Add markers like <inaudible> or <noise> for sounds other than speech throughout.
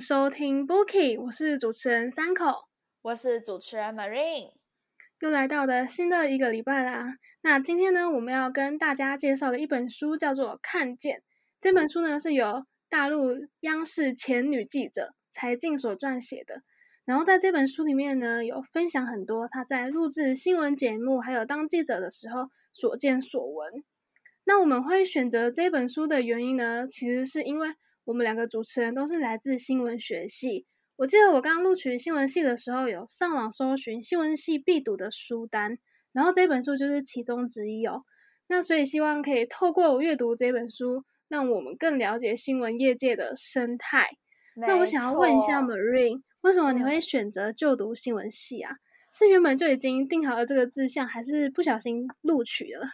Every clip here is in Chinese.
收听 Bookie，我是主持人三口，我是主持人 Marine，又来到了新的一个礼拜啦。那今天呢，我们要跟大家介绍的一本书叫做《看见》。这本书呢，是由大陆央视前女记者柴静所撰写的。然后在这本书里面呢，有分享很多她在录制新闻节目还有当记者的时候所见所闻。那我们会选择这本书的原因呢，其实是因为。我们两个主持人都是来自新闻学系。我记得我刚录取新闻系的时候，有上网搜寻新闻系必读的书单，然后这本书就是其中之一哦。那所以希望可以透过阅读这本书，让我们更了解新闻业界的生态。那我想要问一下 Marine，为什么你会选择就读新闻系啊？是原本就已经定好了这个志向，还是不小心录取了？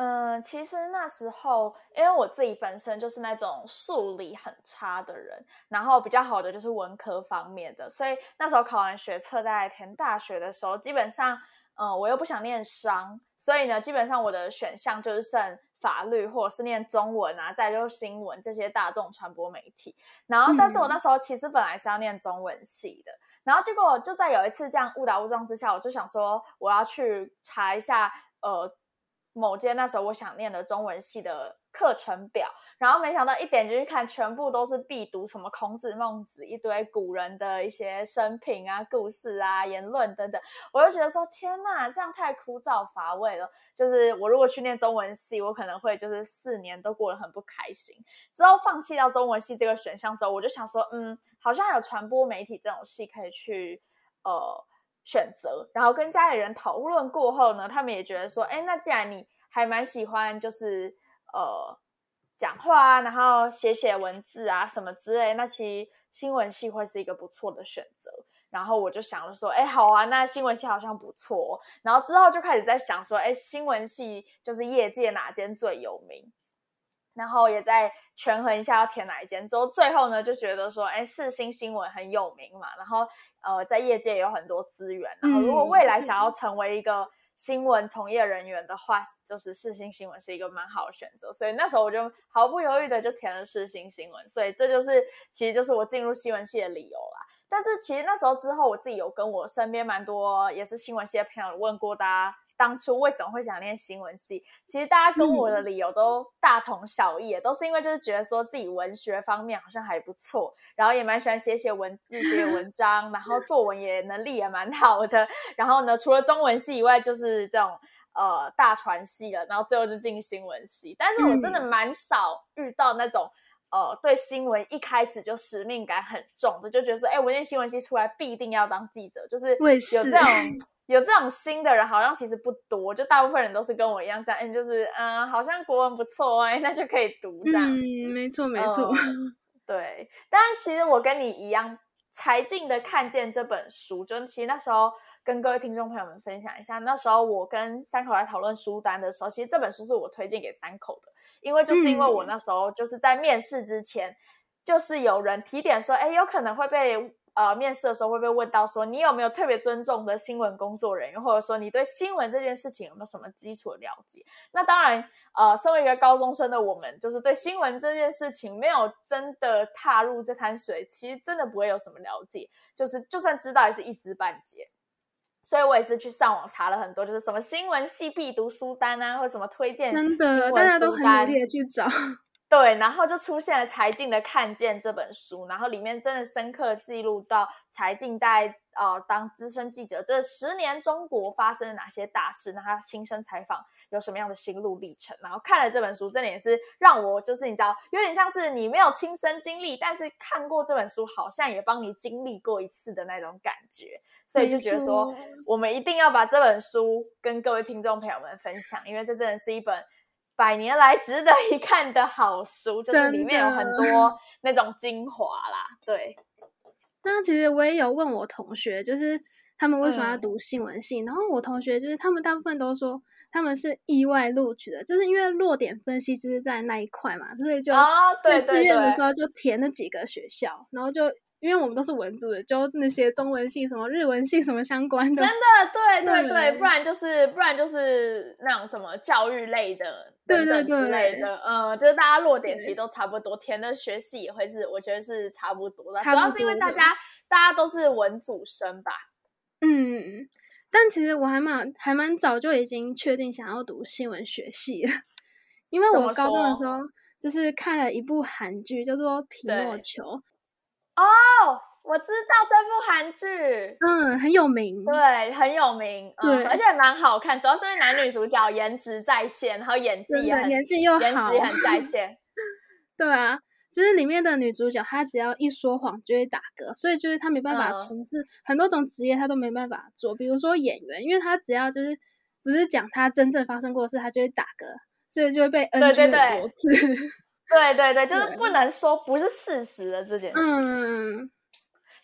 嗯，其实那时候，因为我自己本身就是那种数理很差的人，然后比较好的就是文科方面的，所以那时候考完学测在填大学的时候，基本上，嗯，我又不想念商，所以呢，基本上我的选项就是剩法律或者是念中文啊，再就是新闻这些大众传播媒体。然后，但是我那时候其实本来是要念中文系的，然后结果就在有一次这样误打误撞之下，我就想说我要去查一下，呃。某间那时候我想念的中文系的课程表，然后没想到一点进去看，全部都是必读，什么孔子、孟子，一堆古人的一些生平啊、故事啊、言论等等，我就觉得说天呐，这样太枯燥乏味了。就是我如果去念中文系，我可能会就是四年都过得很不开心。之后放弃掉中文系这个选项之后，我就想说，嗯，好像有传播媒体这种系可以去呃。选择，然后跟家里人讨论过后呢，他们也觉得说，哎，那既然你还蛮喜欢，就是呃讲话啊，然后写写文字啊什么之类，那其实新闻系会是一个不错的选择。然后我就想了说，哎，好啊，那新闻系好像不错。然后之后就开始在想说，哎，新闻系就是业界哪间最有名？然后也在权衡一下要填哪一间，之后最后呢就觉得说，哎，四星新闻很有名嘛，然后呃在业界有很多资源，然后如果未来想要成为一个新闻从业人员的话，就是四星新闻是一个蛮好的选择，所以那时候我就毫不犹豫的就填了四星新闻，所以这就是其实就是我进入新闻系的理由啦。但是其实那时候之后，我自己有跟我身边蛮多也是新闻系的朋友问过大家。当初为什么会想念新闻系？其实大家跟我的理由都大同小异，都是因为就是觉得说自己文学方面好像还不错，然后也蛮喜欢写写文字、<laughs> 写文章，然后作文也能力也蛮好的。然后呢，除了中文系以外，就是这种呃大传系了。然后最后就进新闻系。但是我真的蛮少遇到那种呃对新闻一开始就使命感很重的，就觉得说，哎，我念新闻系出来必定要当记者，就是有这种。有这种新的人，好像其实不多，就大部分人都是跟我一样这样，嗯，就是嗯，好像国文不错哎，那就可以读这样。嗯，没错没错。<laughs> 对，但其实我跟你一样，才进的看见这本书，就其实那时候跟各位听众朋友们分享一下，那时候我跟三口来讨论书单的时候，其实这本书是我推荐给三口的，因为就是因为我那时候就是在面试之前，就是有人提点说，哎，有可能会被。呃，面试的时候会被问到说，你有没有特别尊重的新闻工作人员，或者说你对新闻这件事情有没有什么基础的了解？那当然，呃，身为一个高中生的我们，就是对新闻这件事情没有真的踏入这滩水，其实真的不会有什么了解，就是就算知道也是一知半解。所以我也是去上网查了很多，就是什么新闻系必读书单啊，或者什么推荐真的大家都很努力的去找。对，然后就出现了柴静的《看见》这本书，然后里面真的深刻记录到柴静在呃当资深记者这十年中国发生了哪些大事，那他亲身采访有什么样的心路历程，然后看了这本书，真的也是让我就是你知道，有点像是你没有亲身经历，但是看过这本书，好像也帮你经历过一次的那种感觉，所以就觉得说，我们一定要把这本书跟各位听众朋友们分享，因为这真的是一本。百年来值得一看的好书，就是里面有很多 <laughs> 那种精华啦。对，那其实我也有问我同学，就是他们为什么要读新闻系，然后我同学就是他们大部分都说他们是意外录取的，就是因为落点分析就是在那一块嘛，所以就在志愿的时候就填了几个学校，然后就因为我们都是文组的，就那些中文系、什么日文系什么相关的。真的，对对对对，不然就是不然就是那种什么教育类的对等等对之类对的，呃，就是大家落点其实都差不多，填的学系也会是，我觉得是差不多的，主要是因为大家大家都是文组生吧。嗯，但其实我还蛮还蛮早就已经确定想要读新闻学系了，因为我高中的时候就是看了一部韩剧叫做《匹诺对丘》，哦，我知道这部韩剧，嗯，很有名。对，很有名，嗯，对而且蛮好看，主要是因为男女主角颜值在线，然后演技也很演技又颜好值很在线。<laughs> 对啊，就是里面的女主角，她只要一说谎就会打嗝，所以就是她没办法嗯从事很多种职业，她都没办法做。比如说演员，因为她只要就是不是讲她真正发生过的事，她就会打嗝，所以就会被很多次。对对对，就是不能说不是事实的这件事情。嗯，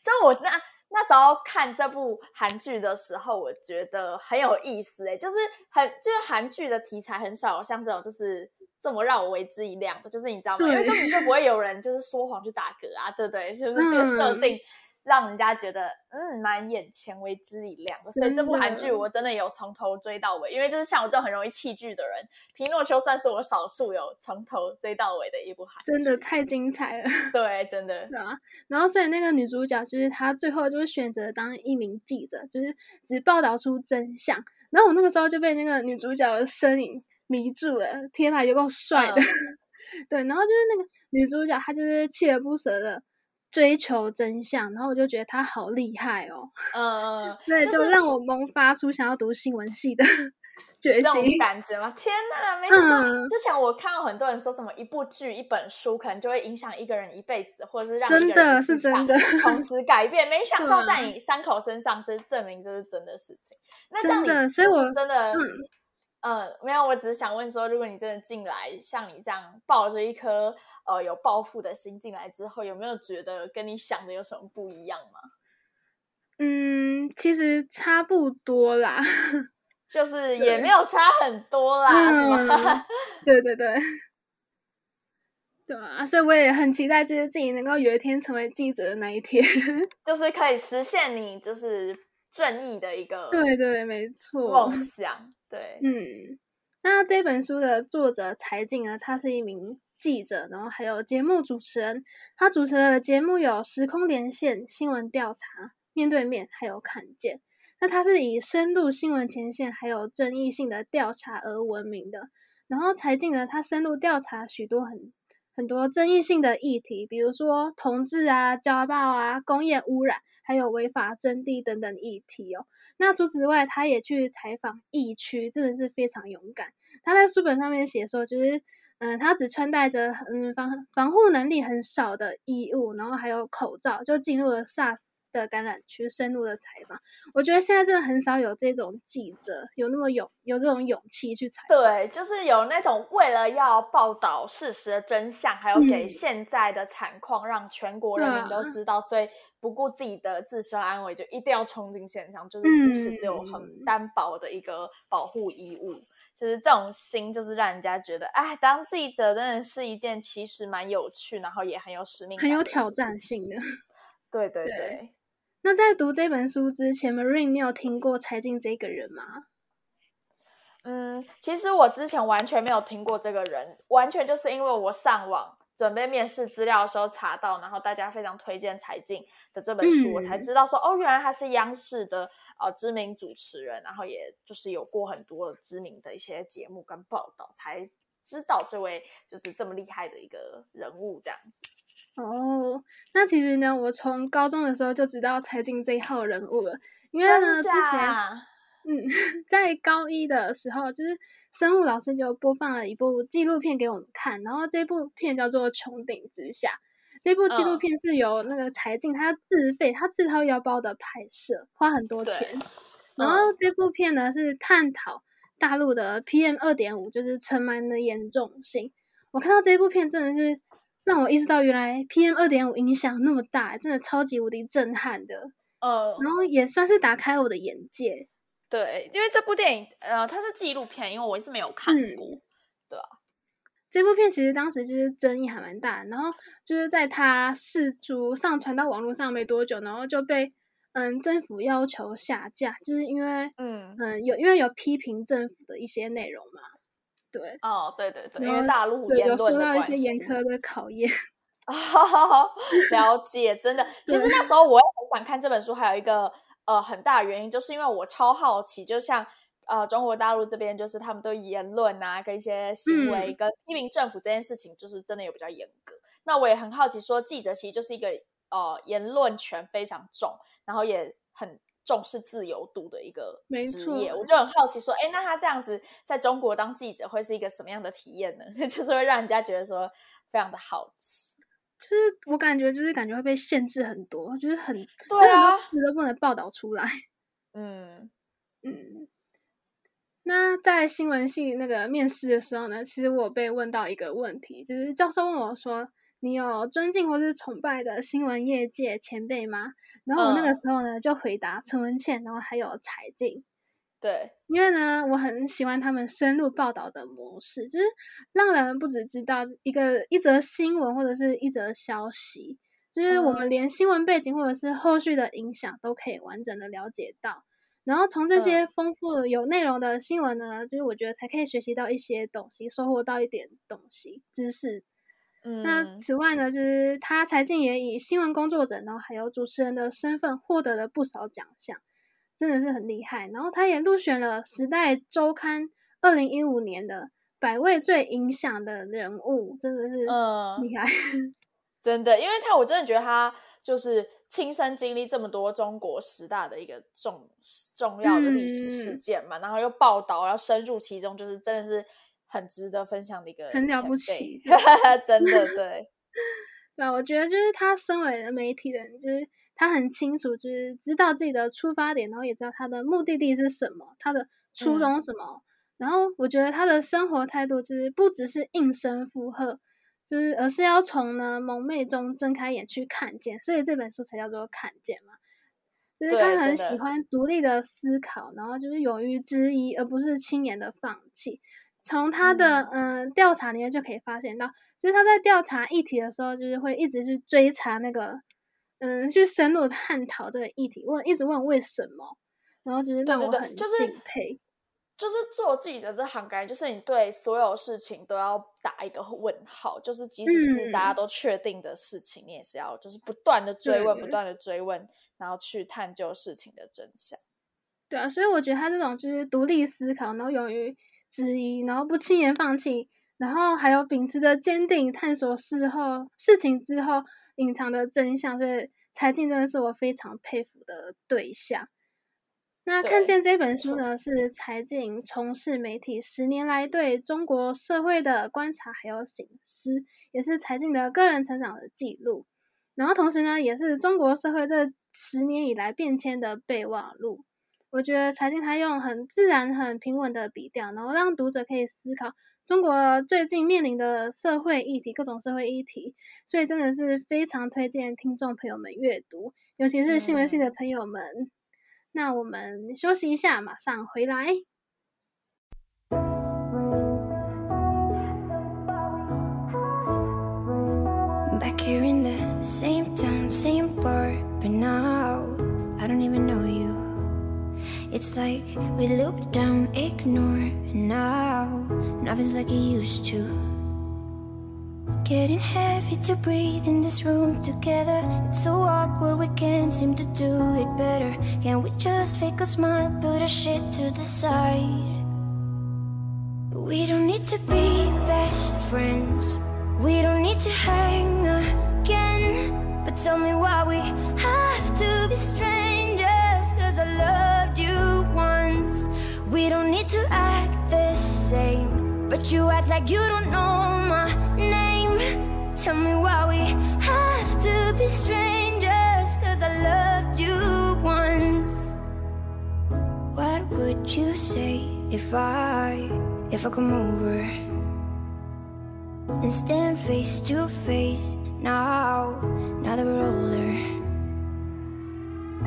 就我那那时候看这部韩剧的时候，我觉得很有意思诶，就是很就是韩剧的题材很少有像这种就是这么让我为之一亮的，就是你知道吗？因为根本就不会有人就是说谎去打嗝啊，对不对？就是这个设嗯定。让人家觉得嗯蛮眼前为之一亮的，所以这部韩剧我真的有从头追到尾，因为就是像我这种很容易弃剧的人，《皮诺丘》算是我少数有从头追到尾的一部韩剧，真的太精彩了。对，真的是啊，然后所以那个女主角就是她最后就是选择当一名记者，就是只报道出真相。然后我那个时候就被那个女主角的身影迷住了，天呐，有够帅的。嗯 <laughs> 对，然后就是那个女主角，她就是锲而不舍的追求真相，然后我就觉得他好厉害哦。嗯嗯，<laughs> 对，就就是让我萌发出想要读新闻系的 <laughs> 决心。感觉吗？天哪，没想到、嗯之前我看到很多人说什么一部剧、一本书可能就会影响一个人一辈子，或者是让真的是真的 <laughs> 从此改变。没想到在你三口身上，这证明这是真的事情。那这样你所以就是我真的，嗯呃，没有，我只是想问说，如果你真的进来，像你这样抱着一颗呃有抱负的心进来之后，有没有觉得跟你想的有什么不一样吗？嗯，其实差不多啦。<laughs> 就是也没有差很多啦，是吗？嗯对对对，对啊，所以我也很期待，就是自己能够有一天成为记者的那一天。<laughs> 就是可以实现你就是正义的一个对对，没错梦。想。对，嗯，那这本书的作者柴静呢，他是一名记者，然后还有节目主持人。他主持的节目有《时空连线》、新闻调查、面对面，还有看见。那他是以深入新闻前线还有争议性的调查而闻名的。然后柴静呢，他深入调查许多很很多争议性的议题，比如说同志啊、家暴啊、工业污染，还有违法征地等等议题哦。那除此之外，他也去采访疫区，真的是非常勇敢。他在书本上面写说，就是嗯，他只穿戴着嗯防防护能力很少的衣物，然后还有口罩，就进入了 SARS 的感染区，深入的采访。我觉得现在真的很少有这种记者有那么勇有这种勇气去采访。对，就是有那种为了要报道事实的真相，还有给嗯现在的惨况让全国人民都知道，所以不顾自己的自身安危，就一定要冲进现场，就是即使只有很嗯单薄的一个保护衣物。就是这种心，就是让人家觉得，哎，当记者真的是一件其实蛮有趣，然后也很有使命感，很有挑战性的。对对 <laughs> 对对，那在读这本书之前，Marine，你有听过柴静这个人吗？嗯，其实我之前完全没有听过这个人，完全就是因为我上网准备面试资料的时候查到，然后大家非常推荐柴静的这本书，嗯我才知道说，哦，原来他是央视的呃知名主持人，然后也就是有过很多知名的一些节目跟报道，才知道这位就是这么厉害的一个人物这样子。哦，那其实呢，我从高中的时候就知道柴静这一号人物了，因为呢，之前假？嗯，<laughs> 在高一的时候，就是生物老师就播放了一部纪录片给我们看，然后这部片叫做《穹顶之下》。这部纪录嗯片是由那个柴静他自费，他自掏腰包的拍摄，花很多钱。然后这部片呢是探讨大陆的 PM 二点五，就是尘螨的严重性。我看到这部片真的是让我意识到，原来 PM 二点五影响那么大，真的超级无敌震撼的。呃，然后也算是打开我的眼界。对，因为这部电影呃它是纪录片，因为我是没有看嗯过。这部片其实当时就是争议还蛮大，然后就是在他试出上传到网络上没多久，然后就被嗯政府要求下架，就是因为嗯嗯有因为有批评政府的一些内容嘛，对，哦对对对，因为大陆言论的一些严苛的考验。<laughs> <laughs> 了解，真的，其实那时候我也很想看这本书，还有一个呃很大的原因，就是因为我超好奇，就像。呃，中国大陆这边就是他们对言论啊，跟一些行为跟批评政府这件事情，就是真的有比较严格。那我也很好奇，说记者其实就是一个呃言论权非常重，然后也很重视自由度的一个职业。我就很好奇，说，哎，那他这样子在中国当记者会是一个什么样的体验呢？<laughs> 就是会让人家觉得说非常的好奇。就是我感觉，就是感觉会被限制很多，就是很对啊，词都不能报道出来。嗯嗯。那在新闻系那个面试的时候呢，其实我被问到一个问题，就是教授问我说：“你有尊敬或是崇拜的新闻业界前辈吗？”然后我那个时候呢就回答陈文茜，然后还有柴静。对，因为呢我很喜欢他们深入报道的模式，就是让人不只知道一个一则新闻或者是一则消息，就是我们连新闻背景或者是后续的影响都可以完整的了解到。然后从这些丰富的有内容的新闻呢，就是我觉得才可以学习到一些东西，收获到一点东西知识。嗯，那此外呢，就是他柴静也以新闻工作者，然后还有主持人的身份获得了不少奖项，真的是很厉害。然后他也入选了《时代周刊》二零一五年的百位最影响的人物，真的是厉害。<laughs> 真的，因为他我真的觉得他就是。亲身经历这么多中国十大的一个重重要的历史事件嘛，然后又报道，然后深入其中，就是真的是很值得分享的一个很了不起，<laughs> 真的对。<laughs> 对，我觉得就是他身为媒体人，就是他很清楚，就是知道自己的出发点，然后也知道他的目的地是什么，他的初衷什么。然后我觉得他的生活态度就是不只是应声附和。就是，而是要从呢蒙昧中睁开眼去看见，所以这本书才叫做看见嘛。就是他很喜欢独立的思考，然后就是勇于质疑，而不是轻言的放弃。从他的嗯调查里面就可以发现到，就是他在调查议题的时候，就是会一直去追查那个嗯去深入探讨这个议题，问一直问为什么，然后就是让我很敬佩。就是做记者这行，感觉就是你对所有事情都要打一个问号，就是即使是大家都确定的事情，你也是要就是不断的追问，不断的追问，然后去探究事情的真相。对啊，所以我觉得他这种就是独立思考，然后勇于质疑，然后不轻言放弃，然后还有秉持着坚定探索事后事情之后隐藏的真相，所以柴静真的是我非常佩服的对象。那看见这本书呢，是柴静从事媒体十年来对中国社会的观察还有醒思，也是柴静的个人成长的记录。然后同时呢，也是中国社会这十年以来变迁的备忘录。我觉得柴静他用很自然、很平稳的笔调，然后让读者可以思考中国最近面临的社会议题、各种社会议题，所以真的是非常推荐听众朋友们阅读，尤其是新闻系的朋友们。那我们休息一下，马上回来。Back here in the same time, same bar, but now I don't even know you. It's like we look down, ignore, and now nothing's like it used to. Getting heavy to breathe in this room together. It's so awkward, we can't seem to do it better. Can we just fake a smile, put our shit to the side? We don't need to be best friends. We don't need to hang again. But tell me why we have to be strangers. Cause I once. We don't need to act the same. But you act like you don't know my name. Tell me why we have to be strangers Cause I loved you once What would you say if I, if I come over And stand face to face now, now that we're older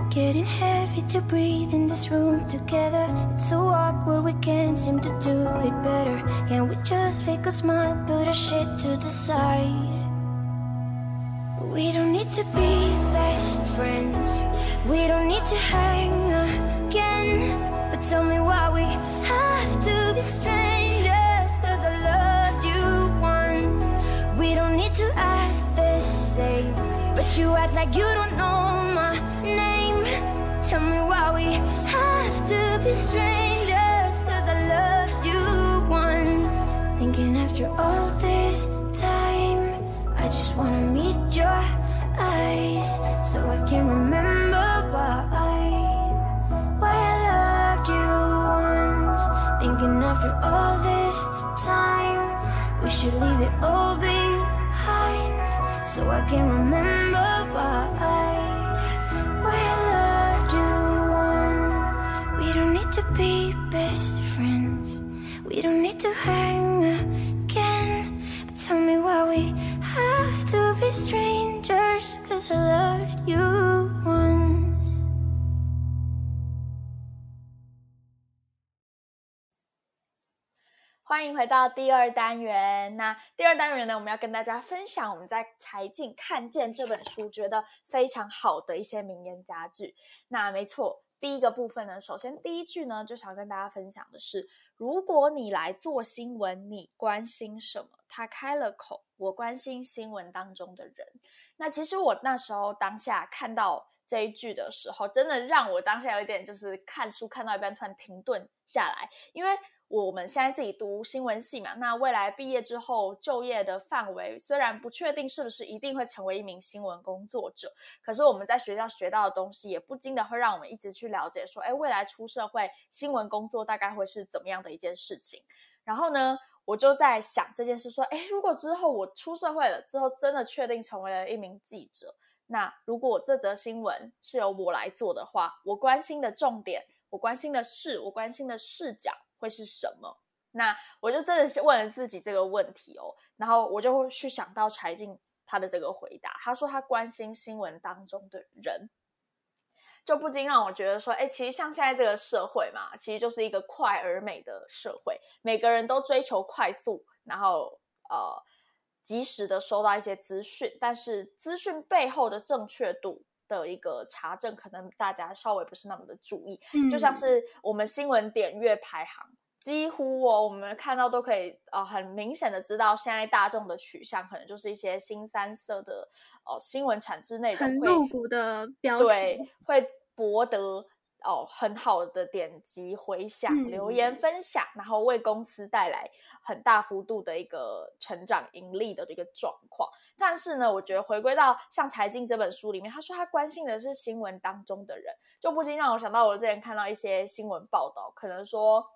getting heavy to breathe in this room together. It's so awkward, we can't seem to do it better. Can we just fake a smile, put our shit to the side? We don't need to be best friends. We don't need to hang again. But tell me why we have to be strangers. Cause I loved you once. We don't need to act the same. But you act like you don't know we have to be strangers. Cause I loved you once. Thinking after all this time, I just wanna meet your eyes. So I can remember why. Why I loved you once. Thinking after all this time, we should leave it all behind. So I can remember be best friends. We don't need to hang again. But tell me why we have to be strangers. Cause I loved you once. 欢迎回到第二单元。那第二单元呢，我们要跟大家分享我们在柴静看见这本书觉得非常好的一些名言佳句。那没错，第一个部分呢，首先第一句呢，就想跟大家分享的是：如果你来做新闻，你关心什么？他开了口，我关心新闻当中的人。那其实我那时候当下看到这一句的时候，真的让我当下有一点就是看书看到一半突然停顿下来，因为。我们现在自己读新闻系嘛，那未来毕业之后就业的范围虽然不确定是不是一定会成为一名新闻工作者，可是我们在学校学到的东西也不禁的会让我们一直去了解说，哎，未来出社会新闻工作大概会是怎么样的一件事情。然后呢，我就在想这件事，说，哎，如果之后我出社会了之后，真的确定成为了一名记者，那如果这则新闻是由我来做的话，我关心的重点，我关心的事，我关心的视角。会是什么？那我就真的是问了自己这个问题哦，然后我就会去想到柴静他的这个回答，他说他关心新闻当中的人，就不禁让我觉得说，哎，其实像现在这个社会嘛，其实就是一个快而美的社会，每个人都追求快速，然后呃及时的收到一些资讯，但是资讯背后的正确度。的一个查证，可能大家稍微不是那么的注意，就像是我们新闻点阅排行，几乎哦，我们看到都可以呃很明显的知道，现在大众的取向可能就是一些新三色的呃新闻产制内容，很露骨的标对，会博得。哦，很好的点击回响、留言分享，然后为公司带来很大幅度的一个成长、盈利的一个状况。但是呢，我觉得回归到像财经这本书里面，他说他关心的是新闻当中的人，就不禁让我想到我之前看到一些新闻报道，可能说，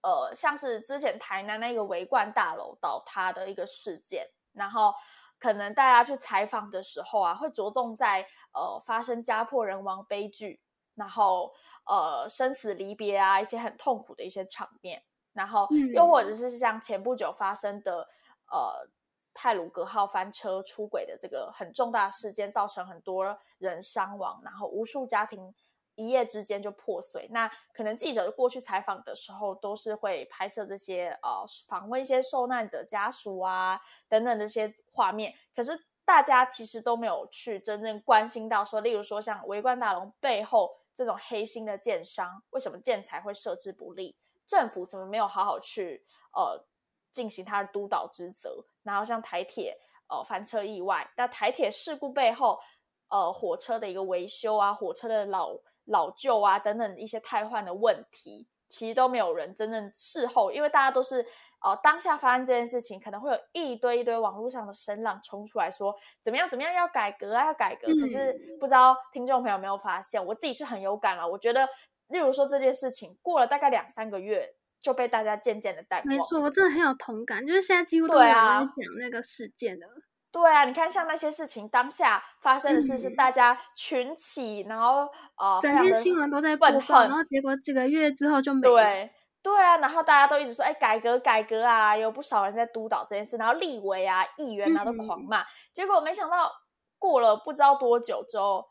呃，像是之前台南那个维冠大楼倒塌的一个事件，然后可能大家去采访的时候啊，会着重在呃发生家破人亡悲剧。然后，呃，生死离别啊，一些很痛苦的一些场面。然后，又或者是像前不久发生的，呃，泰鲁格号翻车出轨的这个很重大事件，造成很多人伤亡，然后无数家庭一夜之间就破碎。那可能记者过去采访的时候，都是会拍摄这些，呃，访问一些受难者家属啊等等这些画面。可是大家其实都没有去真正关心到，说，例如说像围观大龙背后。这种黑心的建商，为什么建材会设置不利？政府怎么没有好好去呃进行它的督导职责？然后像台铁呃翻车意外，那台铁事故背后呃火车的一个维修啊，火车的老老旧啊等等一些汰换的问题，其实都没有人真正事后，因为大家都是。哦，当下发生这件事情，可能会有一堆一堆网络上的声浪冲出来说怎么样怎么样要改革啊要改革，可是不知道听众朋友有没有发现，我自己是很有感了。我觉得，例如说这件事情过了大概两三个月就被大家渐渐的淡忘。没错，我真的很有同感，就是现在几乎都有人讲那个事件了。对啊，你看像那些事情当下发生的事是大家群起，然后呃，整天新闻都在播放，然后结果几个月之后就没对。对啊，然后大家都一直说，哎，改革改革啊，有不少人在督导这件事，然后立委啊、议员啊都狂骂，结果没想到过了不知道多久之后，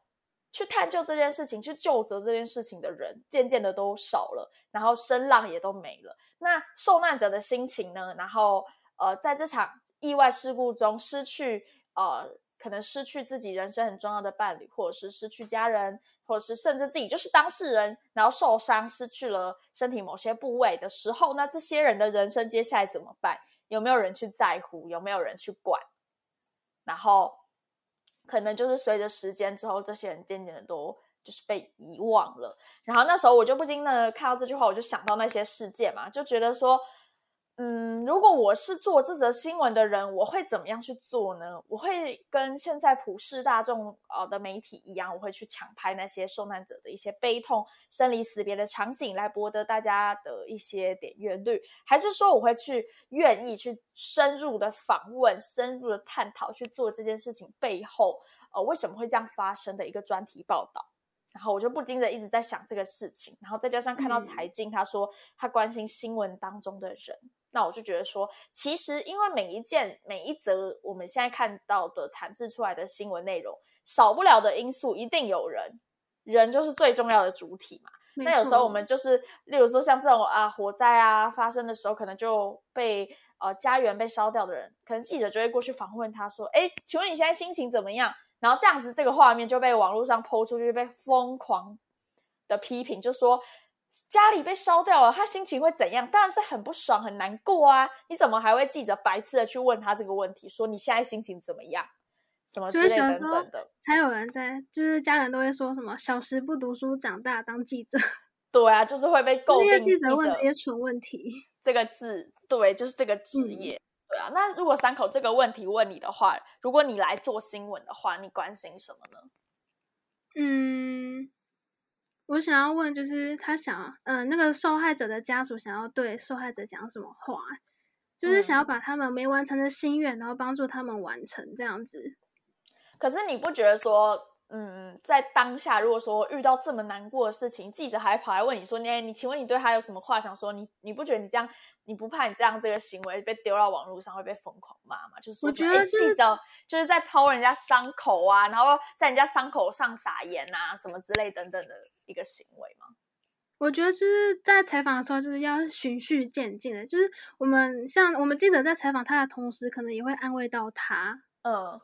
去探究这件事情、去就责这件事情的人，渐渐的都少了，然后声浪也都没了。那受难者的心情呢？然后呃，在这场意外事故中失去呃，可能失去自己人生很重要的伴侣，或者是失去家人，或者是甚至自己就是当事人，然后受伤失去了身体某些部位的时候，那这些人的人生接下来怎么办？有没有人去在乎？有没有人去管？然后。可能就是随着时间之后，这些人渐渐的都就是被遗忘了。然后那时候我就不禁的看到这句话，我就想到那些事件嘛，就觉得说。嗯，如果我是做这则新闻的人，我会怎么样去做呢？我会跟现在普世大众呃的媒体一样，我会去抢拍那些受难者的一些悲痛、生离死别的场景，来博得大家的一些点阅率，还是说我会去愿意去深入的访问、深入的探讨，去做这件事情背后呃为什么会这样发生的一个专题报道？然后我就不禁的一直在想这个事情，然后再加上看到财经他说他关心新闻当中的人。那我就觉得说，其实因为每一件、每一则我们现在看到的产制出来的新闻内容，少不了的因素一定有人，人就是最重要的主体嘛。那有时候我们就是，例如说像这种啊火灾啊发生的时候，可能就被呃家园被烧掉的人，可能记者就会过去访问他说：“哎，请问你现在心情怎么样？”然后这样子这个画面就被网络上抛出去，被疯狂的批评，就说。家里被烧掉了，他心情会怎样？当然是很不爽、很难过啊！你怎么还会记者白痴的去问他这个问题，说你现在心情怎么样？什么之类等等的，才有人在，就是家人都会说什么“小时不读书，长大当记者”。对啊，就是会被诟病记者问这些蠢问题。这个字，对，就是这个职业。对啊，那如果三口这个问题问你的话，如果你来做新闻的话，你关心什么呢？嗯。我想要问，就是他想，嗯，那个受害者的家属想要对受害者讲什么话？就是想要把他们没完成的心愿，然后帮助他们完成这样子。可是你不觉得说？嗯，在当下，如果说遇到这么难过的事情，记者还跑来问你说：“你，你，请问你对他有什么话想说？你，你不觉得你这样，你不怕你这样这个行为被丢到网络上会被疯狂骂吗？”就是我觉得记者就是在抛人家伤口啊，然后在人家伤口上撒盐啊，什么之类等等的一个行为吗？我觉得就是在采访的时候，就是要循序渐进的，就是我们像我们记者在采访他的同时，可能也会安慰到他，嗯。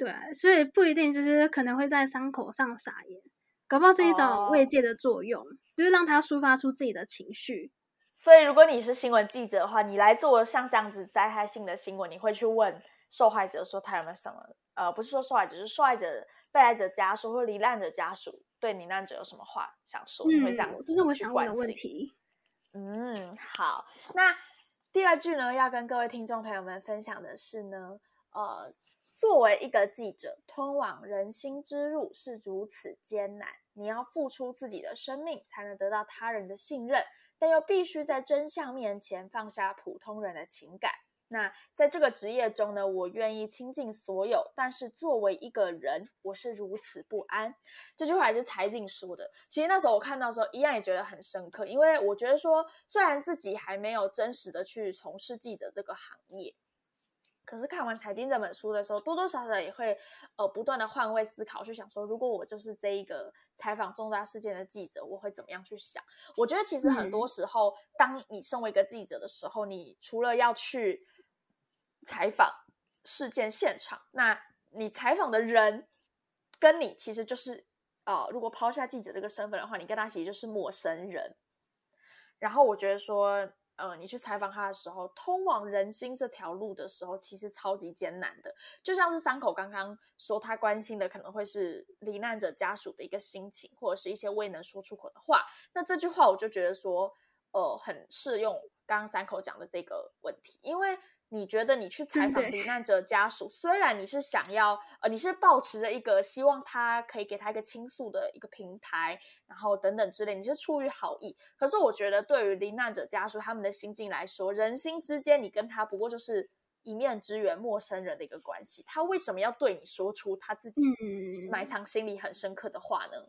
对，所以不一定就是可能会在伤口上撒盐，搞不好是一种慰藉的作用，就是让他抒发出自己的情绪。所以，如果你是新闻记者的话，你来做像这样子灾害性的新闻，你会去问受害者说他有没有什么？呃，不是说受害者，是受害者被害者家属或罹难者家属对罹难者有什么话想说？你会这样？这是我想问的问题。嗯，好。那第二句呢，要跟各位听众朋友们分享的是呢，呃。作为一个记者，通往人心之路是如此艰难。你要付出自己的生命，才能得到他人的信任，但又必须在真相面前放下普通人的情感。那在这个职业中呢，我愿意倾尽所有，但是作为一个人，我是如此不安。这句话还是柴静说的。其实那时候我看到的时候，一样也觉得很深刻，因为我觉得说，虽然自己还没有真实的去从事记者这个行业。可是看完《财经》这本书的时候，多多少少也会呃不断的换位思考，去想说，如果我就是这一个采访重大事件的记者，我会怎么样去想？我觉得其实很多时候，当你身为一个记者的时候，你除了要去采访事件现场，那你采访的人跟你其实就是呃，如果抛下记者这个身份的话，你跟他其实就是陌生人。然后我觉得说。呃，你去采访他的时候，通往人心这条路的时候，其实超级艰难的。就像是三口刚刚说，他关心的可能会是罹难者家属的一个心情，或者是一些未能说出口的话。那这句话，我就觉得说，呃，很适用刚刚三口讲的这个问题，因为。你觉得你去采访罹难者家属，虽然你是想要，呃，你是抱持着一个希望他可以给他一个倾诉的一个平台，然后等等之类，你是出于好意。可是我觉得，对于罹难者家属他们的心境来说，人心之间，你跟他不过就是一面之缘，陌生人的一个关系。他为什么要对你说出他自己埋藏心里很深刻的话呢？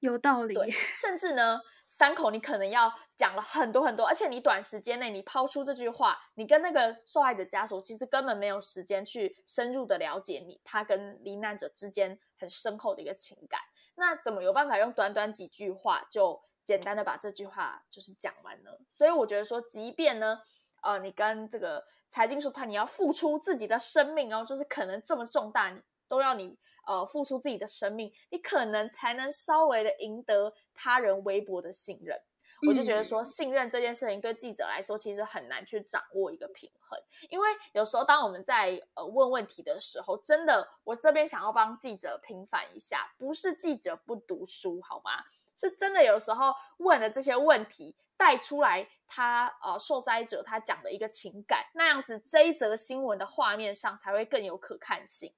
有道理。甚至呢。三口，你可能要讲了很多很多，而且你短时间内你抛出这句话，你跟那个受害者家属其实根本没有时间去深入的了解你他跟罹难者之间很深厚的一个情感。那怎么有办法用短短几句话就简单的把这句话就是讲完呢？所以我觉得说，即便呢，呃，你跟这个财经书他你要付出自己的生命哦，就是可能这么重大，你都要你呃付出自己的生命，你可能才能稍微的赢得他人微薄的信任。我就觉得说，信任这件事情对记者来说，其实很难去掌握一个平衡，因为有时候当我们在呃问问题的时候，真的，我这边想要帮记者平反一下，不是记者不读书好吗？是真的有时候问的这些问题带出来，他呃受灾者他讲的一个情感，那样子这一则新闻的画面上才会更有可看性。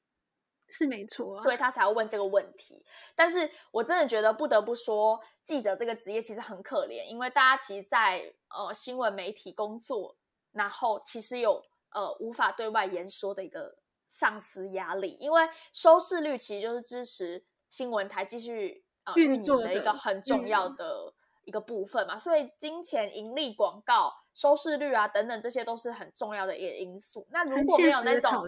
是没错，所以他才要问这个问题。但是我真的觉得不得不说，记者这个职业其实很可怜，因为大家其实，在呃新闻媒体工作，然后其实有呃无法对外言说的一个上司压力，因为收视率其实就是支持新闻台继续呃运作的一个很重要的一个部分嘛。所以金钱、盈利、广告、收视率啊等等，这些都是很重要的一个因素。那如果没有那种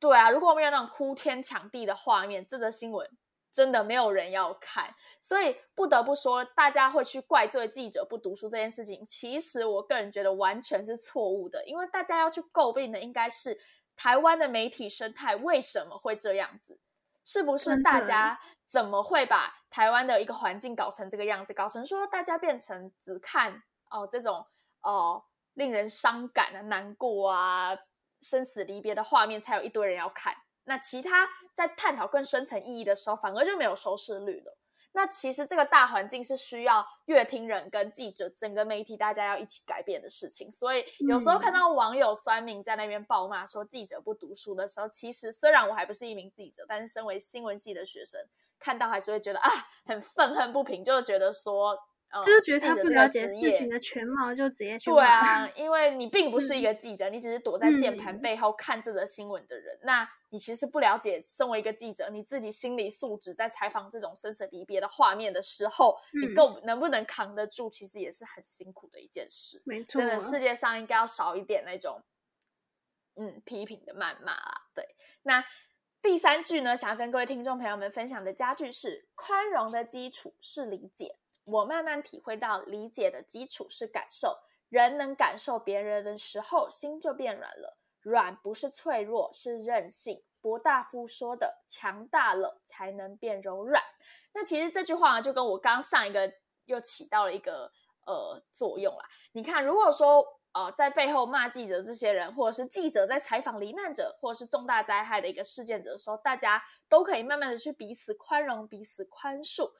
对啊，如果没有那种哭天抢地的画面，这则新闻真的没有人要看。所以不得不说，大家会去怪罪记者不读书这件事情，其实我个人觉得完全是错误的。因为大家要去诟病的，应该是台湾的媒体生态为什么会这样子？是不是大家怎么会把台湾的一个环境搞成这个样子？搞成说大家变成只看哦这种哦令人伤感啊、难过啊。生死离别的画面才有一堆人要看，那其他在探讨更深层意义的时候，反而就没有收视率了。那其实这个大环境是需要乐听人跟记者整个媒体大家要一起改变的事情。所以有时候看到网友酸民在那边暴骂说记者不读书的时候，其实虽然我还不是一名记者，但是身为新闻系的学生，看到还是会觉得啊很愤恨不平，就觉得说。就是觉得他不了解事情的全貌，就直接去对啊，因为你并不是一个记者，你只是躲在键盘背后看这则新闻的人。那你其实不了解，身为一个记者，你自己心理素质在采访这种生死离别的画面的时候，你够能不能扛得住，其实也是很辛苦的一件事。没错，真的世界上应该要少一点那种嗯批评的谩骂啦。对，那第三句呢，想要跟各位听众朋友们分享的家句是：宽容的基础是理解。我慢慢体会到，理解的基础是感受。人能感受别人的时候，心就变软了。软不是脆弱，是韧性。博大夫说的“强大了才能变柔软”。那其实这句话呢，就跟我刚上一个又起到了一个呃作用啦。你看，如果说呃在背后骂记者这些人，或者是记者在采访罹难者或者是重大灾害的一个事件者的时候，大家都可以慢慢的去彼此宽容、彼此宽恕。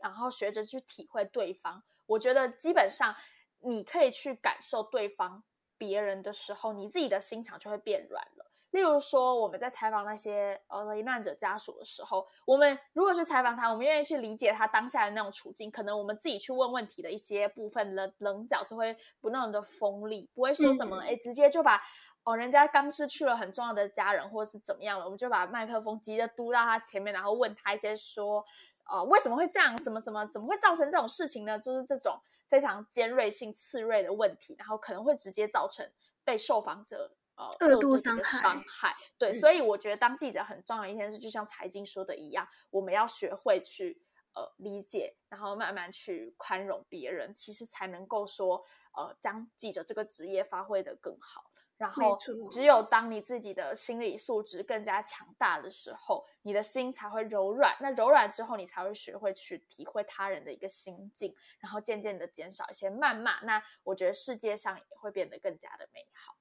然后学着去体会对方，我觉得基本上你可以去感受对方别人的时候，你自己的心肠就会变软了。例如说，我们在采访那些呃罹难者家属的时候，我们如果去采访他，我们愿意去理解他当下的那种处境，可能我们自己去问问题的一些部分的棱角就会不那么的锋利，不会说什么哎，直接就把哦人家刚失去了很重要的家人或者是怎么样了，我们就把麦克风急着嘟到他前面，然后问他一些说。呃，为什么会这样？怎么怎么怎么会造成这种事情呢？就是这种非常尖锐性、刺锐的问题，然后可能会直接造成被受访者呃恶度伤害。对，所以我觉得当记者很重要的一件事，就像财经说的一样，我们要学会去呃理解，然后慢慢去宽容别人，其实才能够说呃将记者这个职业发挥的更好。然后，只有当你自己的心理素质更加强大的时候，你的心才会柔软。那柔软之后，你才会学会去体会他人的一个心境，然后渐渐的减少一些谩骂。那我觉得世界上也会变得更加的美好。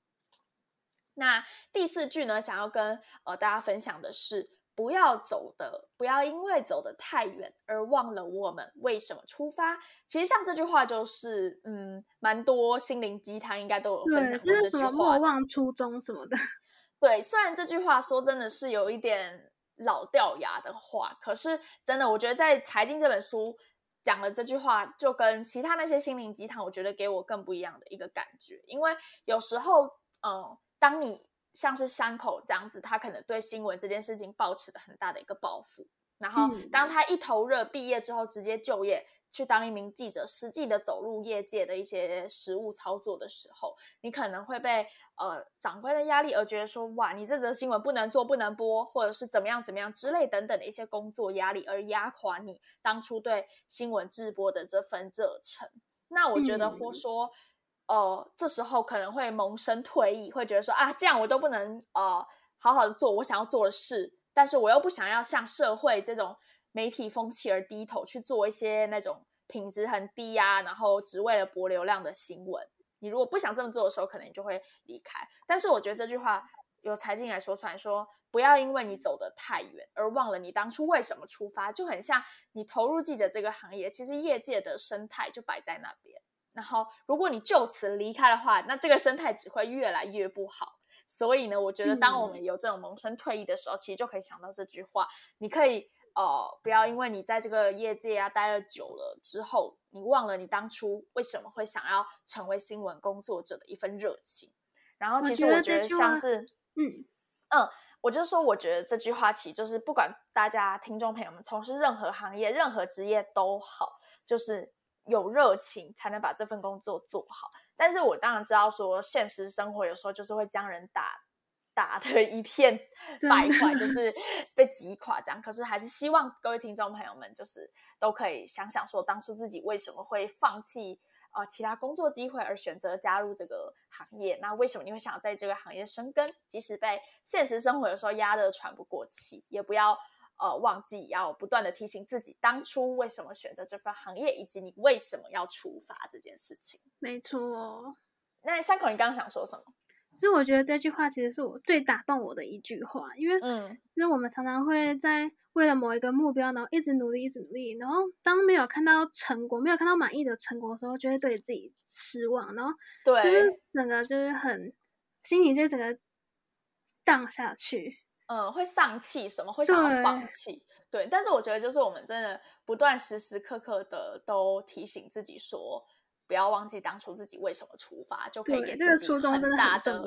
那第四句呢，想要跟呃大家分享的是。不要走的，不要因为走的太远而忘了我们为什么出发。其实像这句话就是，嗯，蛮多心灵鸡汤应该都有分享过这句话。莫忘初衷什么的。<laughs> 对，虽然这句话说真的是有一点老掉牙的话，可是真的，我觉得在财经这本书讲了这句话，就跟其他那些心灵鸡汤，我觉得给我更不一样的一个感觉。因为有时候，嗯，当你像是山口这样子，他可能对新闻这件事情抱持的很大的一个抱负。然后，当他一头热，毕业之后直接就业，去当一名记者，实际的走入业界的一些实务操作的时候，你可能会被呃长官的压力而觉得说，哇，你这则新闻不能做、不能播，或者是怎么样怎么样之类等等的一些工作压力，而压垮你当初对新闻制播的这份热忱。那我觉得，或说，呃，这时候可能会萌生退意，会觉得说，啊，这样我都不能呃好好的做我想要做的事，但是我又不想要向社会这种。媒体风气而低头去做一些那种品质很低呀，然后只为了博流量的新闻。你如果不想这么做的时候，可能你就会离开。但是我觉得这句话由财经来说出来，说不要因为你走得太远而忘了你当初为什么出发，就很像你投入记者这个行业，其实业界的生态就摆在那边。然后如果你就此离开的话，那这个生态只会越来越不好。所以呢，我觉得当我们有这种萌生退役的时候，其实就可以想到这句话，你可以。呃，不要因为你在这个业界啊待了久了之后，你忘了你当初为什么会想要成为新闻工作者的一份热情。然后，其实我觉得像是，嗯嗯，我就说，我觉得这句话其实就是不管大家听众朋友们从事任何行业、任何职业都好，就是有热情才能把这份工作做好。但是我当然知道说，现实生活有时候就是会将人打。打的一片 <laughs> 败坏，就是被击垮这样。可是还是希望各位听众朋友们，就是都可以想想说，当初自己为什么会放弃呃其他工作机会，而选择加入这个行业？那为什么你会想要在这个行业生根？即使被现实生活有时候压得喘不过气，也不要呃忘记要不断的提醒自己，当初为什么选择这份行业，以及你为什么要出发这件事情。没错。那三口，你刚刚想说什么？其实我觉得这句话其实是我最打动我的一句话，因为嗯，其实我们常常会在为了某一个目标，然后一直努力，一直努力，然后当没有看到成果，没有看到满意的成果的时候，就会对自己失望，然后对，就是整个就是很心情就整个荡下去，嗯，会丧气，什么会想要放弃，对，但是我觉得就是我们真的不断时时刻刻的都提醒自己说。不要忘记当初自己为什么出发，就可以给这个很大的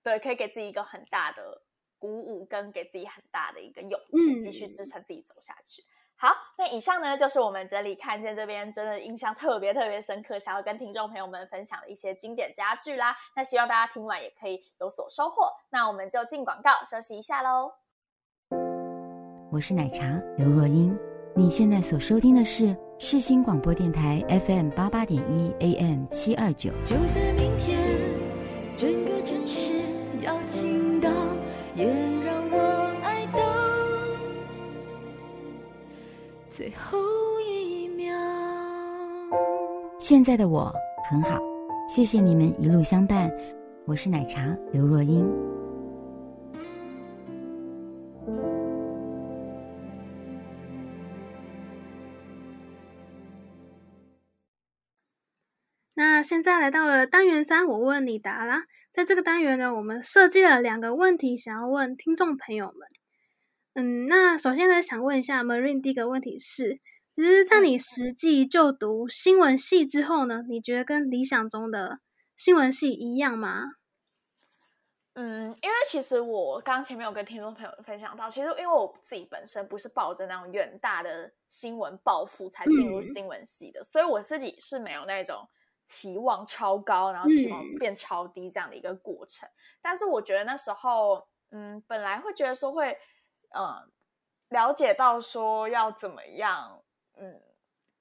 对，可以给自己一个很大的鼓舞，跟给自己很大的一个勇气，继续支撑自己走下去。好，那以上呢就是我们整理看见这边真的印象特别特别深刻，想要跟听众朋友们分享的一些经典家具啦。那希望大家听完也可以有所收获。那我们就进广告休息一下喽。我是奶茶刘若英，你现在所收听的是。世新广播电台 FM 八八点一 AM 七二九。就算明天最后一秒。现在的我很好，谢谢你们一路相伴。我是奶茶刘若英。那现在来到了单元三，我问你答啦。在这个单元呢，我们设计了两个问题，想要问听众朋友们。嗯，那首先呢，想问一下 Marine，第一个问题是，其实，在你实际就读新闻系之后呢，你觉得跟理想中的新闻系一样吗？嗯，因为其实我刚前面有跟听众朋友分享到，其实因为我自己本身不是抱着那种远大的新闻抱负才进入新闻系的，所以我自己是没有那种。期望超高，然后期望变超低这样的一个过程。但是我觉得那时候，嗯，本来会觉得说会，嗯，了解到说要怎么样，嗯，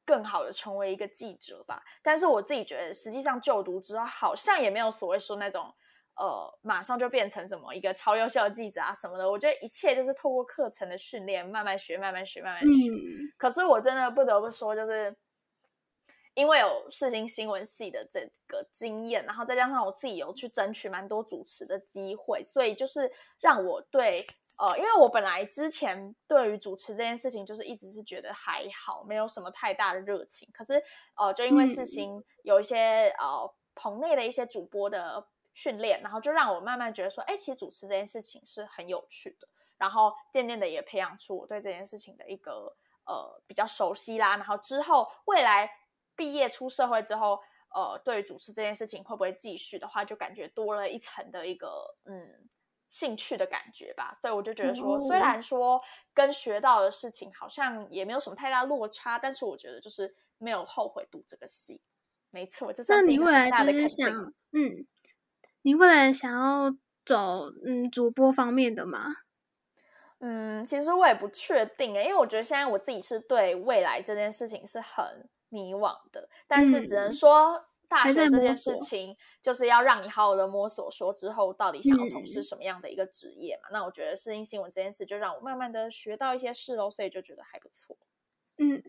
更好的成为一个记者吧。但是我自己觉得，实际上就读之后，好像也没有所谓说那种，呃，马上就变成什么一个超优秀的记者啊什么的。我觉得一切就是透过课程的训练，慢慢学，慢慢学，慢慢学。可是我真的不得不说，就是。因为有视听新闻系的这个经验，然后再加上我自己有去争取蛮多主持的机会，所以就是让我对呃，因为我本来之前对于主持这件事情，就是一直是觉得还好，没有什么太大的热情。可是呃，就因为事情有一些呃棚内的一些主播的训练，然后就让我慢慢觉得说，哎，其实主持这件事情是很有趣的。然后渐渐的也培养出我对这件事情的一个呃比较熟悉啦。然后之后未来。毕业出社会之后，呃，对主持这件事情会不会继续的话，就感觉多了一层的一个嗯兴趣的感觉吧，所以我就觉得说，哦虽然说跟学到的事情好像也没有什么太大落差，但是我觉得就是没有后悔读这个戏。没错，就是那你未来的肯就是想定。，嗯，你未来想要走嗯主播方面的吗？嗯，其实我也不确定诶，因为我觉得现在我自己是对未来这件事情是很迷惘的，但是只能嗯说大学这件事情就是要让你好好的摸索，说之后到底想要从事嗯什么样的一个职业嘛。那我觉得适应新闻这件事就让我慢慢的学到一些事喽，所以就觉得还不错。嗯，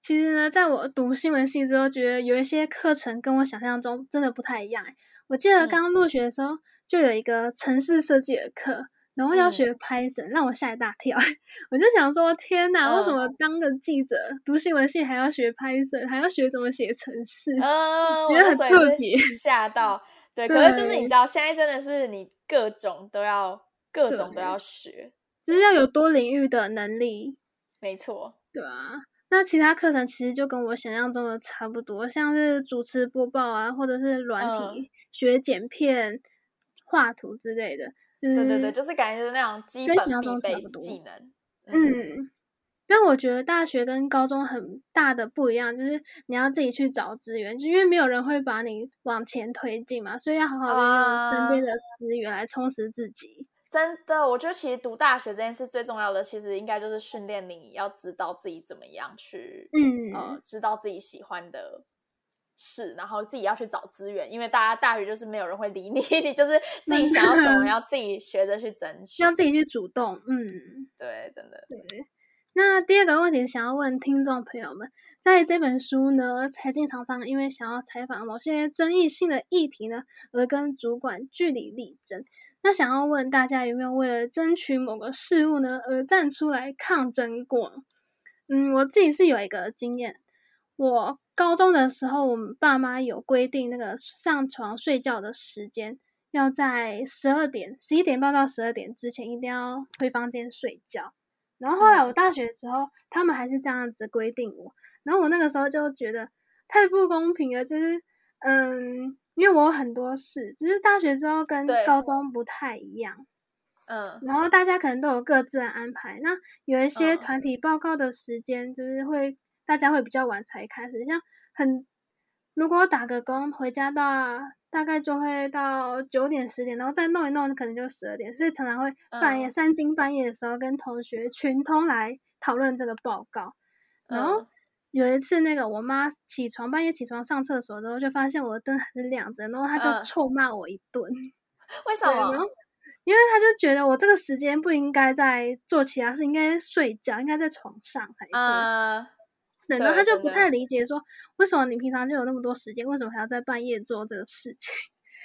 其实呢，在我读新闻系之后，觉得有一些课程跟我想象中真的不太一样欸。我记得嗯刚入学的时候，就有一个城市设计的课，然后要嗯学 Python，、让我吓一大跳。<laughs> 我就想说，天哪，为什嗯么当个记者，读新闻系还要学 Python，还要学怎么写程式？嗯，我觉得很特别吓到。对，<laughs> 可是就是你知道，现在真的是你各种都要各种都要学，就是要有多领域的能力。没错。对啊，那其他课程其实就跟我想象中的差不多，像是主持播报啊，或者是软体、学剪片、画图之类的。就是、对对对，就是感觉就是那种基本必备技能。嗯。但我觉得大学跟高中很大的不一样，就是你要自己去找资源，就因为没有人会把你往前推进嘛，所以要好好利用身边啊的资源来充实自己。真的，我觉得其实读大学这件事最重要的，其实应该就是训练你要知道自己怎么样去，嗯呃，知道自己喜欢的事，然后自己要去找资源，因为大家大学就是没有人会理 <laughs> 你，你就是自己想要什么，<laughs> 要自己学着去争取。要自己去主动，嗯。对，真的，对，那第二个问题想要问听众朋友们，在这本书呢，财经常常因为想要采访某些争议性的议题呢，而跟主管据理力争。那想要问大家有没有为了争取某个事物呢，而站出来抗争过？嗯，我自己是有一个经验，我高中的时候，我们爸妈有规定那个上床睡觉的时间。要在十二点、十一点半到十二点之前一定要回房间睡觉。然后后来我大学的时候，他们还是这样子规定我。然后我那个时候就觉得太不公平了，就是嗯，因为我有很多事，就是大学之后跟高中不太一样。嗯然后大家可能都有各自的安排。那有一些嗯团体报告的时间，就是会大家会比较晚才开始，像很如果打个工回家到大概就会到九点十点，然后再弄一弄，可能就十二点，所以常常会半夜、嗯三更半夜的时候跟同学群通来讨论这个报告。然后嗯有一次，那个我妈起床半夜起床上厕所的时候，就发现我的灯还是亮着，然后她就嗯臭骂我一顿。<laughs> 为什么？因为他就觉得我这个时间不应该在做其他事，应该睡觉，应该在床上才对。呃，对，然后他就不太理解说，为什么你平常就有那么多时间，为什么还要在半夜做这个事情？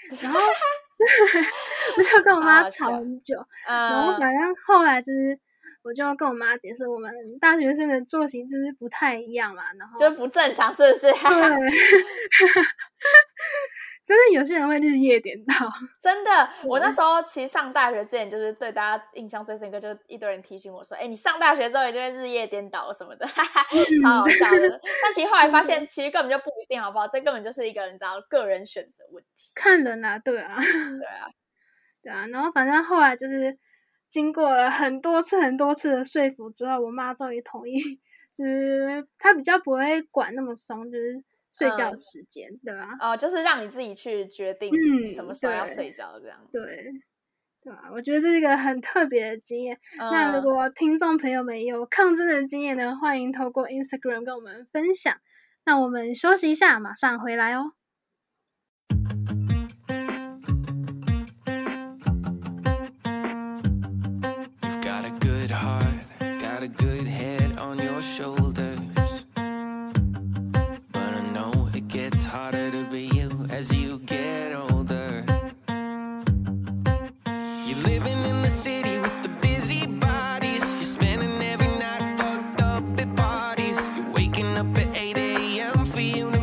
<laughs> 然后 <laughs> 我就跟我妈吵很久，然后呃，反正后来就是，我就要跟我妈解释，我们大学生的作息就是不太一样嘛，然后就不正常，是不是？<laughs> 对，真的有些人会日夜颠倒。<laughs> 真的，我那时候其实上大学之前，就是对大家印象最深刻，就是一堆人提醒我说：“哎，你上大学之后一定会日夜颠倒什么的，哈 <laughs> 哈，超好笑的。”但其实后来发现，<laughs> 其实根本就不一定，好不好？这根本就是一个你知道个人选择问题。看人啊，对啊。对啊，对啊，然后反正后来就是经过了很多次、很多次的说服之后，我妈终于同意，就是她比较不会管那么松，就是睡觉时间，对吧？哦，就是让你自己去决定嗯什么时候要睡觉，这样子。对，对啊，我觉得这是一个很特别的经验。那如嗯果听众朋友们有抗争的经验呢，欢迎透过 Instagram 跟我们分享。那我们休息一下，马上回来哦。As you get older. You're living in the city with the busy bodies. You're spending every night fucked up at parties. You're waking up at 8 a.m. for university.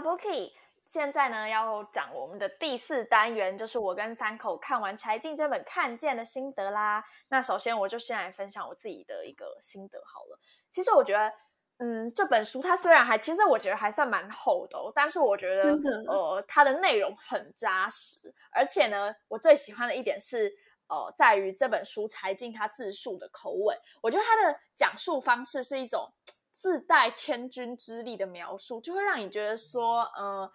Bookie。现在呢，要讲我们的第四单元，就是我跟三口看完柴静这本《看见》的心得啦。那首先，我就先来分享我自己的一个心得好了。其实我觉得，嗯，这本书它虽然还，其实我觉得还算蛮厚的、哦，但是我觉得，呃，它的内容很扎实，而且呢，我最喜欢的一点是。呃，在于这本书柴静他自述的口吻，我觉得他的讲述方式是一种自带千钧之力的描述，就会让你觉得说，呃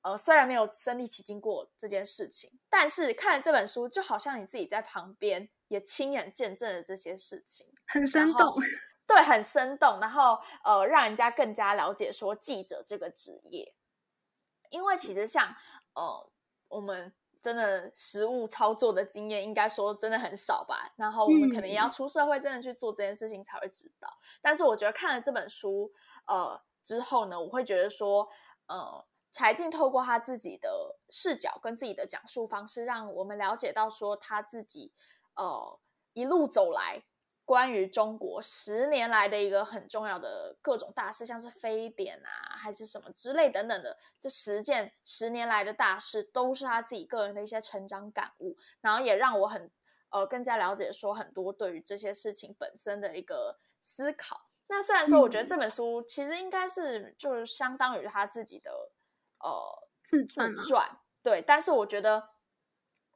呃，虽然没有身临其境过这件事情，但是看了这本书，就好像你自己在旁边也亲眼见证了这些事情，很生动。<laughs> 对，很生动，然后呃，让人家更加了解说记者这个职业，因为其实像呃，我们真的实物操作的经验，应该说真的很少吧。然后我们可能也要出社会，真的去做这件事情才会知道。但是我觉得看了这本书，呃之后呢，我会觉得说，呃，柴静透过他自己的视角跟自己的讲述方式，让我们了解到说他自己呃一路走来。关于中国十年来的一个很重要的各种大事，像是非典啊，还是什么之类等等的，这十件十年来的大事，都是他自己个人的一些成长感悟，然后也让我很呃更加了解说很多对于这些事情本身的一个思考。那虽然说，我觉得这本书其实应该是就是相当于他自己的呃自传，对，但是我觉得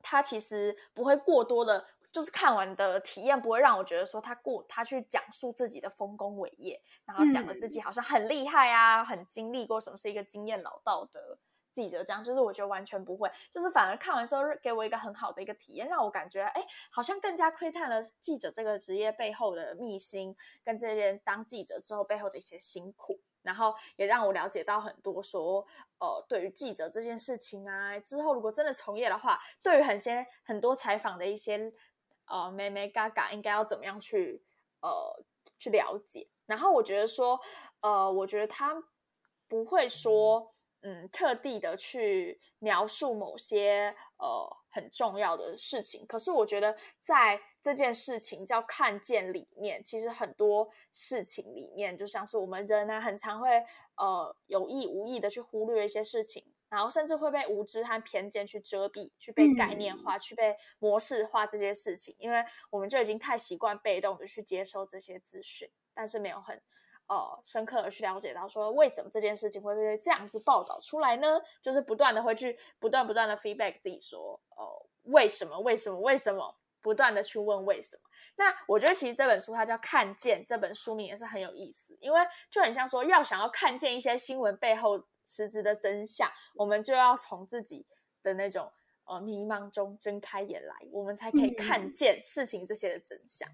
他其实不会过多的，就是看完的体验不会让我觉得说他过他去讲述自己的丰功伟业，然后讲的自己好像很厉害啊，很经历过什么是一个经验老道的记者，这样就是我觉得完全不会，就是反而看完之后给我一个很好的一个体验，让我感觉哎，好像更加窥探了记者这个职业背后的秘辛，跟这些当记者之后背后的一些辛苦。然后也让我了解到很多说，呃，对于记者这件事情啊，之后如果真的从业的话，对于很些很多采访的一些呃妹妹嘎嘎，应该要怎么样去呃去了解。然后我觉得说，呃，我觉得他不会说，嗯，特地的去描述某些呃很重要的事情。可是我觉得在这件事情叫看见里面，其实很多事情里面，就像是我们人呢，很常会呃有意无意的去忽略一些事情，然后甚至会被无知和偏见去遮蔽，去被概念化，去被模式化这些事情，因为我们就已经太习惯被动的去接收这些资讯，但是没有很呃深刻的去了解到说为什么这件事情会被这样子报道出来呢？就是不断的会去不断不断的 feedback 自己说，哦、为什么为什么为什么？不断的去问为什么。那我觉得其实这本书它叫《看见》，这本书名也是很有意思，因为就很像说要想要看见一些新闻背后实质的真相，我们就要从自己的那种呃迷茫中睁开眼来，我们才可以看见事情这些的真相。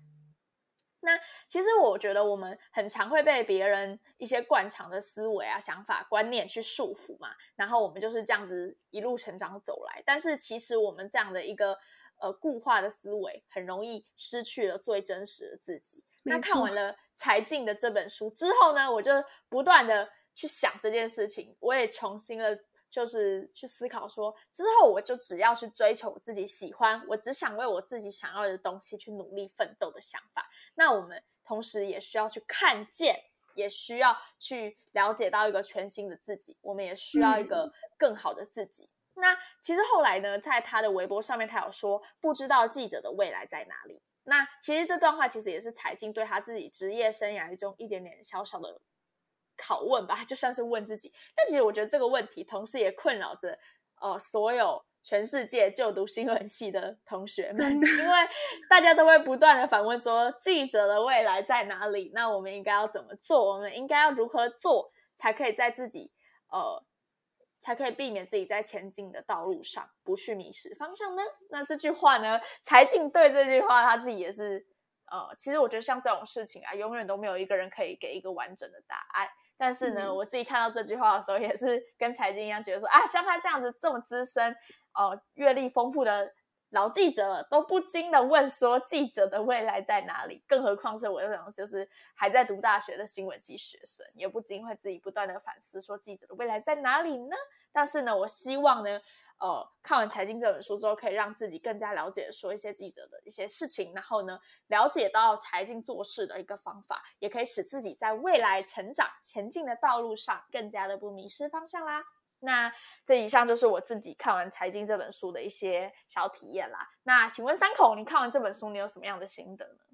那其实我觉得我们很常会被别人一些惯常的思维啊、想法、观念去束缚嘛，然后我们就是这样子一路成长走来。但是其实我们这样的一个呃固化的思维，很容易失去了最真实的自己。那看完了柴静的这本书之后呢，我就不断的去想这件事情，我也重新的。就是去思考说，之后我就只要去追求我自己喜欢，我只想为我自己想要的东西去努力奋斗的想法。那我们同时也需要去看见，也需要去了解到一个全新的自己，我们也需要一个更好的自己。那其实后来呢，在他的微博上面，他有说不知道记者的未来在哪里。那其实这段话其实也是柴静对他自己职业生涯中一点点小小的拷问吧，就算是问自己。但其实我觉得这个问题同时也困扰着呃所有全世界就读新闻系的同学们，因为大家都会不断的反问说记者的未来在哪里？那我们应该要怎么做？我们应该要如何做才可以在自己呃才可以避免自己在前进的道路上不去迷失方向呢？那这句话呢，柴静对这句话他自己也是呃，其实我觉得像这种事情啊，永远都没有一个人可以给一个完整的答案。但是呢，嗯我自己看到这句话的时候，也是跟财经一样，觉得说啊，像他这样子这么资深、呃阅历丰富的老记者，都不禁的问说，记者的未来在哪里？更何况是我这种就是还在读大学的新闻系学生，也不禁会自己不断的反思说，记者的未来在哪里呢？但是呢，我希望呢，呃看完《财经》这本书之后，可以让自己更加了解说一些记者的一些事情，然后呢，了解到财经做事的一个方法，也可以使自己在未来成长前进的道路上更加的不迷失方向啦。那这以上就是我自己看完《财经》这本书的一些小体验啦。那请问三口，你看完这本书，你有什么样的心得呢？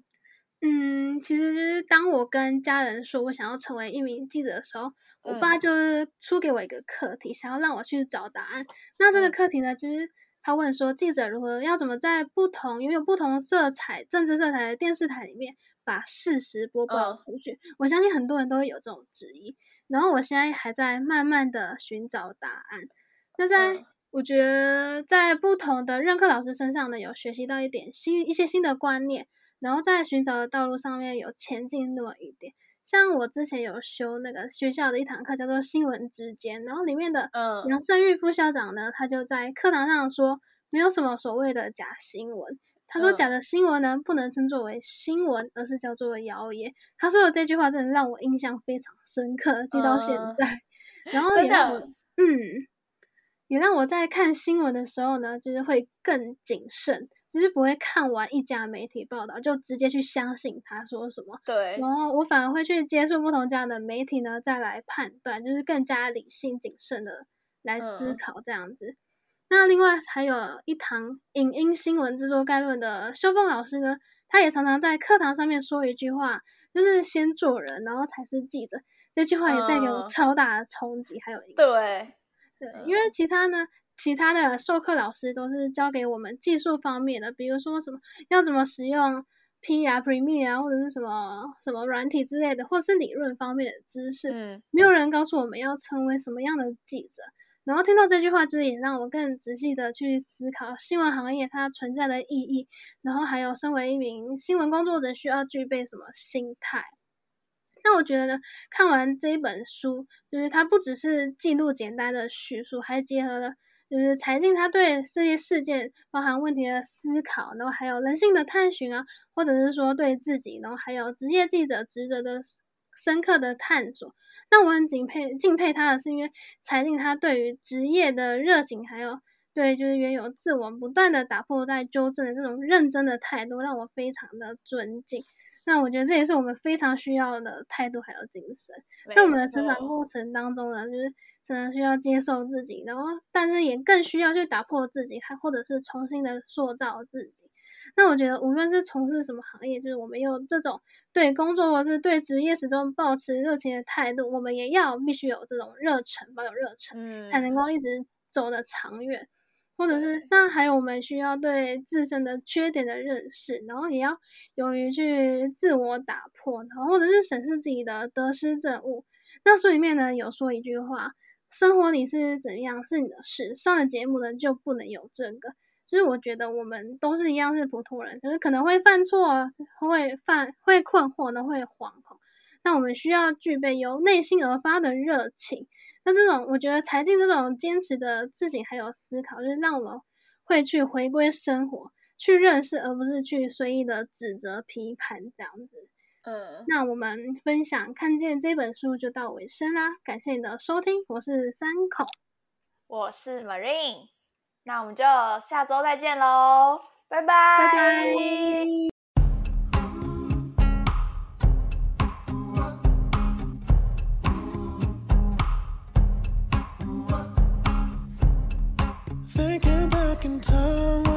嗯，其实就是当我跟家人说我想要成为一名记者的时候，我爸就是出给我一个课题，想要让我去找答案。那这个课题呢，就是他问说，记者如何要怎么在不同拥有不同色彩、政治色彩的电视台里面把事实播报嗯出去？我相信很多人都会有这种质疑。然后我现在还在慢慢的寻找答案。那在、嗯我觉得在不同的任课老师身上呢，有学习到一点新一些新的观念，然后在寻找的道路上面有前进那么一点。像我之前有修那个学校的一堂课叫做新闻之间，然后里面的嗯杨胜玉副校长呢，他就在课堂上说，没有什么所谓的假新闻。他说嗯假的新闻呢，不能称作为新闻，而是叫做谣言。他说的这句话真的让我印象非常深刻，记到现嗯在。然后真也让我的嗯，也让我在看新闻的时候呢，就是会更谨慎，就是不会看完一家媒体报道就直接去相信他说什么，对，然后我反而会去接触不同家的媒体呢，再来判断，就是更加理性谨慎的来思嗯考这样子。那另外还有一堂影音新闻制作概论的修凤老师呢，他也常常在课堂上面说一句话，就是先做人，然后才是记者。这句话也带给我嗯超大的冲击，还有影响。对，对，因为其他呢，其他的授课老师都是教给我们技术方面的，比如说什么要怎么使用 P 啊、Premiere 啊，或者是什么什么软体之类的，或是理论方面的知识。嗯没有人告诉我们要成为什么样的记者。然后听到这句话，就是也让我更仔细的去思考新闻行业它存在的意义，然后还有身为一名新闻工作者需要具备什么心态。那我觉得呢，看完这一本书，就是它不只是记录简单的叙述，还结合了就是财经他对这些事件包含问题的思考，然后还有人性的探寻啊，或者是说对自己，然后还有职业记者职责的深刻的探索。那我很敬佩敬佩他的是，因为财经他对于职业的热情，还有对就是原有自我不断的打破在纠正的这种认真的态度，让我非常的尊敬。那我觉得这也是我们非常需要的态度还有精神。在我们的成长过程当中呢，就是真的需要接受自己，然后但是也更需要去打破自己，还或者是重新的塑造自己。那我觉得无论是从事什么行业，就是我们有这种对工作或是对职业始终保持热情的态度，我们也要必须有这种热忱，保有热忱，嗯才能够一直走得长远。或者是，那还有我们需要对自身的缺点的认识，然后也要勇于去自我打破，然后或者是审视自己的得失正误。那书里面呢有说一句话：生活里是怎样是你的事，上了节目呢就不能有这个。就是我觉得我们都是一样是普通人，就是可能会犯错，会犯会困惑呢，会惶恐。那我们需要具备由内心而发的热情。那这种我觉得财经这种坚持的自己还有思考，就是让我们会去回归生活，去认识，而不是去随意的指责批判这样子。嗯，那我们分享看见这本书就到尾声啦，感谢你的收听，我是三口，我是 Marine，那我们就下周再见喽，拜拜，拜拜。Back in time